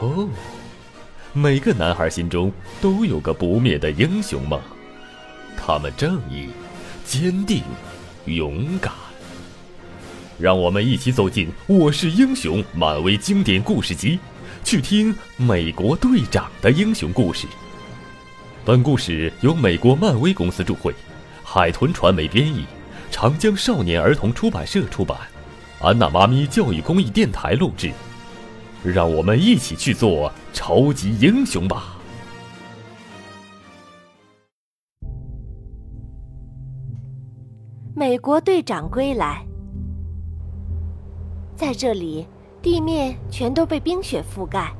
哦，每个男孩心中都有个不灭的英雄梦，他们正义、坚定、勇敢。让我们一起走进《我是英雄》漫威经典故事集，去听美国队长的英雄故事。本故事由美国漫威公司著会，海豚传媒编译，长江少年儿童出版社出版，安娜妈咪教育公益电台录制。让我们一起去做超级英雄吧！美国队长归来，在这里，地面全都被冰雪覆盖，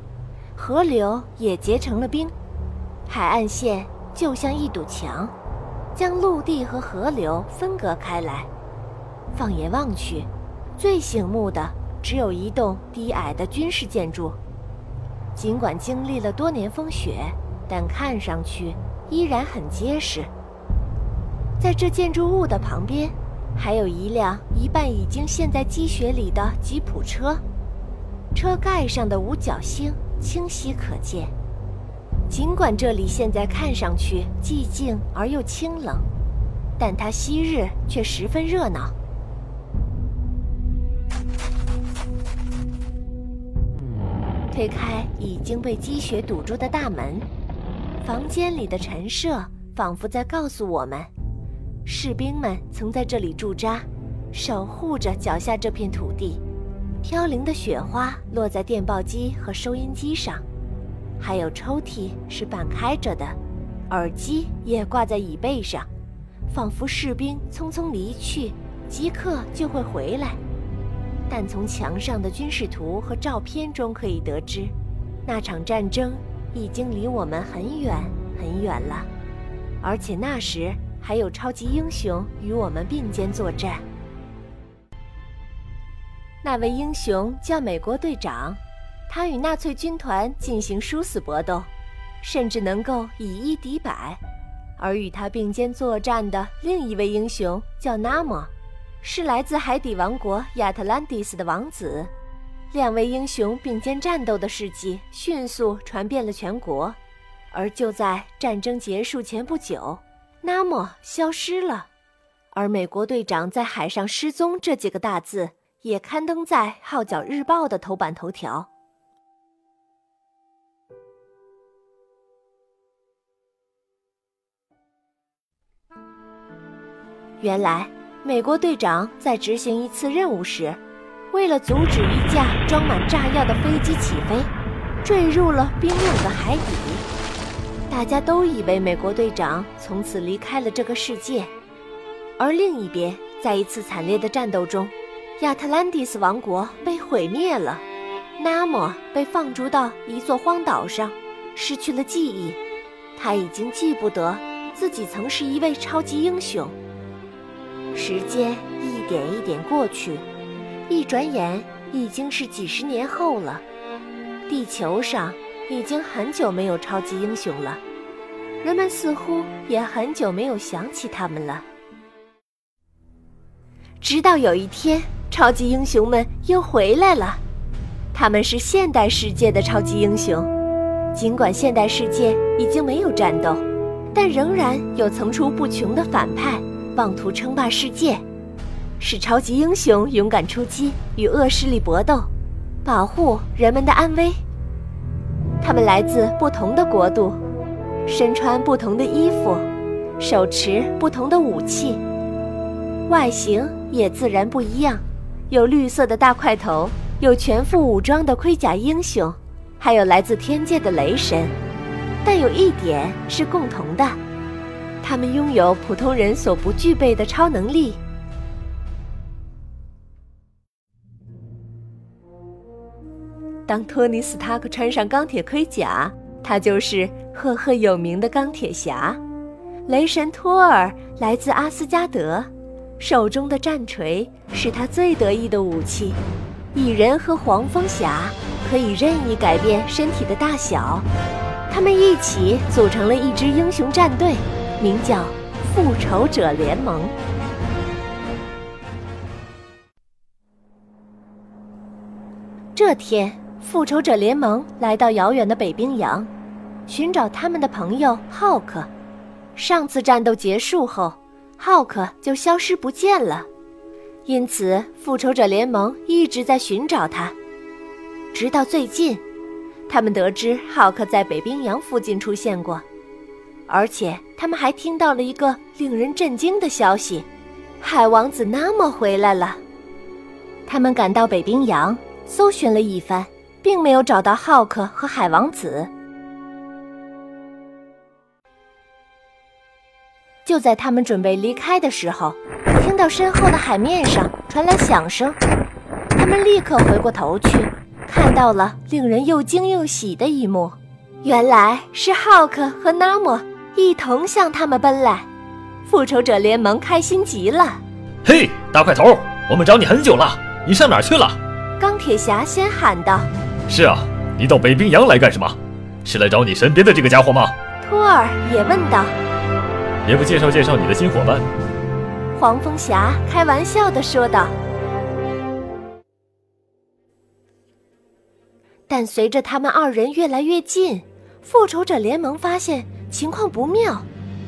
河流也结成了冰，海岸线就像一堵墙，将陆地和河流分隔开来。放眼望去，最醒目的。只有一栋低矮的军事建筑，尽管经历了多年风雪，但看上去依然很结实。在这建筑物的旁边，还有一辆一半已经陷在积雪里的吉普车，车盖上的五角星清晰可见。尽管这里现在看上去寂静而又清冷，但它昔日却十分热闹。推开已经被积雪堵住的大门，房间里的陈设仿佛在告诉我们：士兵们曾在这里驻扎，守护着脚下这片土地。飘零的雪花落在电报机和收音机上，还有抽屉是半开着的，耳机也挂在椅背上，仿佛士兵匆匆离去，即刻就会回来。但从墙上的军事图和照片中可以得知，那场战争已经离我们很远很远了，而且那时还有超级英雄与我们并肩作战。那位英雄叫美国队长，他与纳粹军团进行殊死搏斗，甚至能够以一敌百。而与他并肩作战的另一位英雄叫纳莫。是来自海底王国亚特兰蒂斯的王子，两位英雄并肩战斗的事迹迅速传遍了全国。而就在战争结束前不久，纳莫消失了，而美国队长在海上失踪这几个大字也刊登在《号角日报》的头版头条。原来。美国队长在执行一次任务时，为了阻止一架装满炸药的飞机起飞，坠入了冰冷的海底。大家都以为美国队长从此离开了这个世界。而另一边，在一次惨烈的战斗中，亚特兰蒂斯王国被毁灭了，纳摩被放逐到一座荒岛上，失去了记忆。他已经记不得自己曾是一位超级英雄。时间一点一点过去，一转眼已经是几十年后了。地球上已经很久没有超级英雄了，人们似乎也很久没有想起他们了。直到有一天，超级英雄们又回来了。他们是现代世界的超级英雄，尽管现代世界已经没有战斗，但仍然有层出不穷的反派。妄图称霸世界，使超级英雄勇敢出击，与恶势力搏斗，保护人们的安危。他们来自不同的国度，身穿不同的衣服，手持不同的武器，外形也自然不一样。有绿色的大块头，有全副武装的盔甲英雄，还有来自天界的雷神。但有一点是共同的。他们拥有普通人所不具备的超能力。当托尼·斯塔克穿上钢铁盔甲，他就是赫赫有名的钢铁侠。雷神托尔来自阿斯加德，手中的战锤是他最得意的武器。蚁人和黄蜂侠可以任意改变身体的大小，他们一起组成了一支英雄战队。名叫《复仇者联盟》。这天，复仇者联盟来到遥远的北冰洋，寻找他们的朋友浩克。上次战斗结束后，浩克就消失不见了，因此复仇者联盟一直在寻找他。直到最近，他们得知浩克在北冰洋附近出现过，而且他们还听到了一个令人震惊的消息：海王子纳莫回来了。他们赶到北冰洋，搜寻了一番，并没有找到浩克和海王子。就在他们准备离开的时候，听到身后的海面上传来响声，他们立刻回过头去，看到了令人又惊又喜的一幕，原来是浩克和纳莫一同向他们奔来。复仇者联盟开心极了。嘿，大块头，我们找你很久了，你上哪儿去了？钢铁侠先喊道：“是啊，你到北冰洋来干什么？是来找你身边的这个家伙吗？”托尔也问道。也不介绍介绍你的新伙伴，黄蜂侠开玩笑的说道。但随着他们二人越来越近，复仇者联盟发现情况不妙，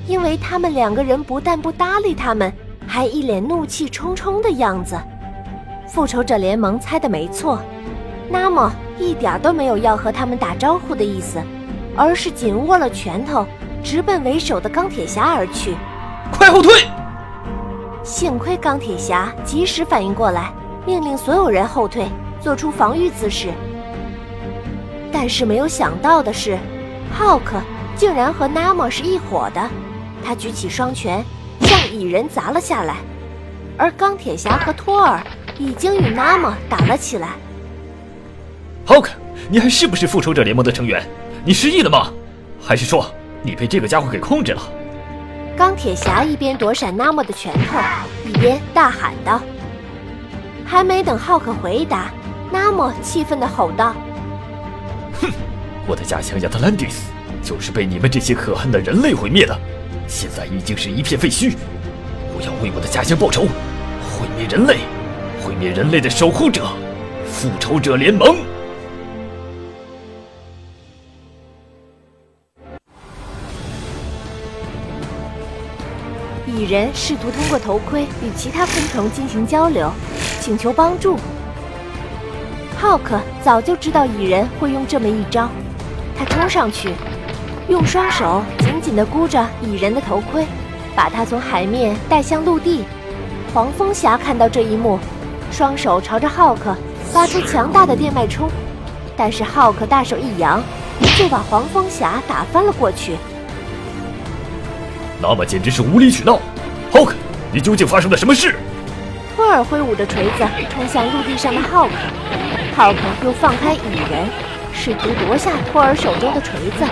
因为他们两个人不但不搭理他们，还一脸怒气冲冲的样子。复仇者联盟猜的没错，那么一点都没有要和他们打招呼的意思，而是紧握了拳头。直奔为首的钢铁侠而去，快后退！幸亏钢铁侠及时反应过来，命令所有人后退，做出防御姿势。但是没有想到的是，浩克竟然和纳莫是一伙的，他举起双拳向蚁人砸了下来，而钢铁侠和托尔已经与纳莫打了起来。浩克，你还是不是复仇者联盟的成员？你失忆了吗？还是说？你被这个家伙给控制了。钢铁侠一边躲闪纳莫的拳头，一边大喊道：“还没等浩克回答，纳莫气愤地吼道：‘哼，我的家乡亚特兰蒂斯就是被你们这些可恨的人类毁灭的，现在已经是一片废墟。我要为我的家乡报仇，毁灭人类，毁灭人类的守护者——复仇者联盟。’”蚁人试图通过头盔与其他昆虫进行交流，请求帮助。浩克早就知道蚁人会用这么一招，他冲上去，用双手紧紧地箍着蚁人的头盔，把他从海面带向陆地。黄蜂侠看到这一幕，双手朝着浩克发出强大的电脉冲，但是浩克大手一扬，就把黄蜂侠打翻了过去。那么简直是无理取闹！浩克，你究竟发生了什么事？托尔挥舞着锤子冲向陆地上的浩克，浩克又放开蚁人，试图夺下托尔手中的锤子。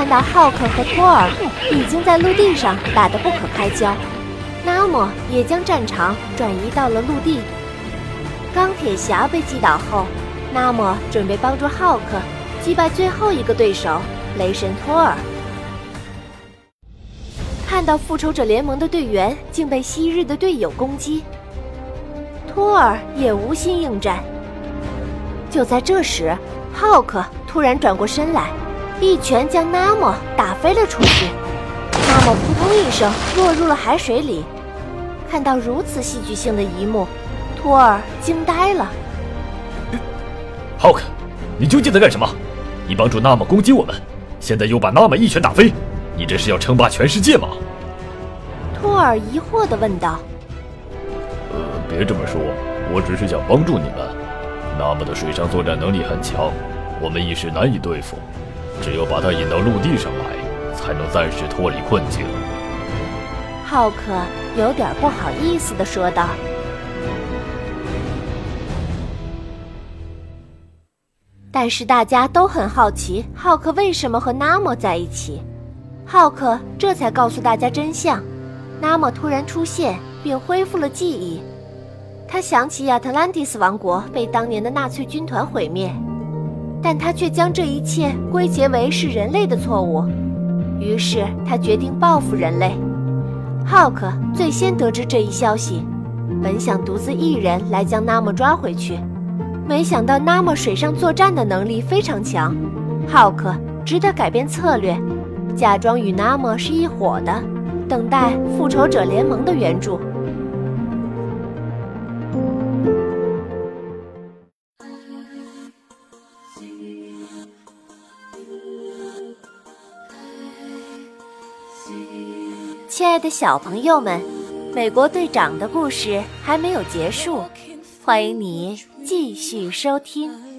看到浩克和托尔已经在陆地上打得不可开交，纳莫也将战场转移到了陆地。钢铁侠被击倒后，纳莫准备帮助浩克击败最后一个对手雷神托尔。看到复仇者联盟的队员竟被昔日的队友攻击，托尔也无心应战。就在这时，浩克突然转过身来，一拳将纳莫打飞了出去。纳莫扑通一声落入了海水里。看到如此戏剧性的一幕，托尔惊呆了。浩克，你究竟在干什么？你帮助纳莫攻击我们，现在又把纳莫一拳打飞。你这是要称霸全世界吗？托尔疑惑地问道。呃，别这么说，我只是想帮助你们。纳莫的水上作战能力很强，我们一时难以对付，只有把他引到陆地上来，才能暂时脱离困境。浩克有点不好意思的说道。但是大家都很好奇，浩克为什么和纳莫在一起。浩克这才告诉大家真相：纳莫突然出现并恢复了记忆。他想起亚特兰蒂斯王国被当年的纳粹军团毁灭，但他却将这一切归结为是人类的错误。于是他决定报复人类。浩克最先得知这一消息，本想独自一人来将纳莫抓回去，没想到那么水上作战的能力非常强，浩克只得改变策略，假装与那么是一伙的，等待复仇者联盟的援助。亲爱的小朋友们，美国队长的故事还没有结束，欢迎你继续收听。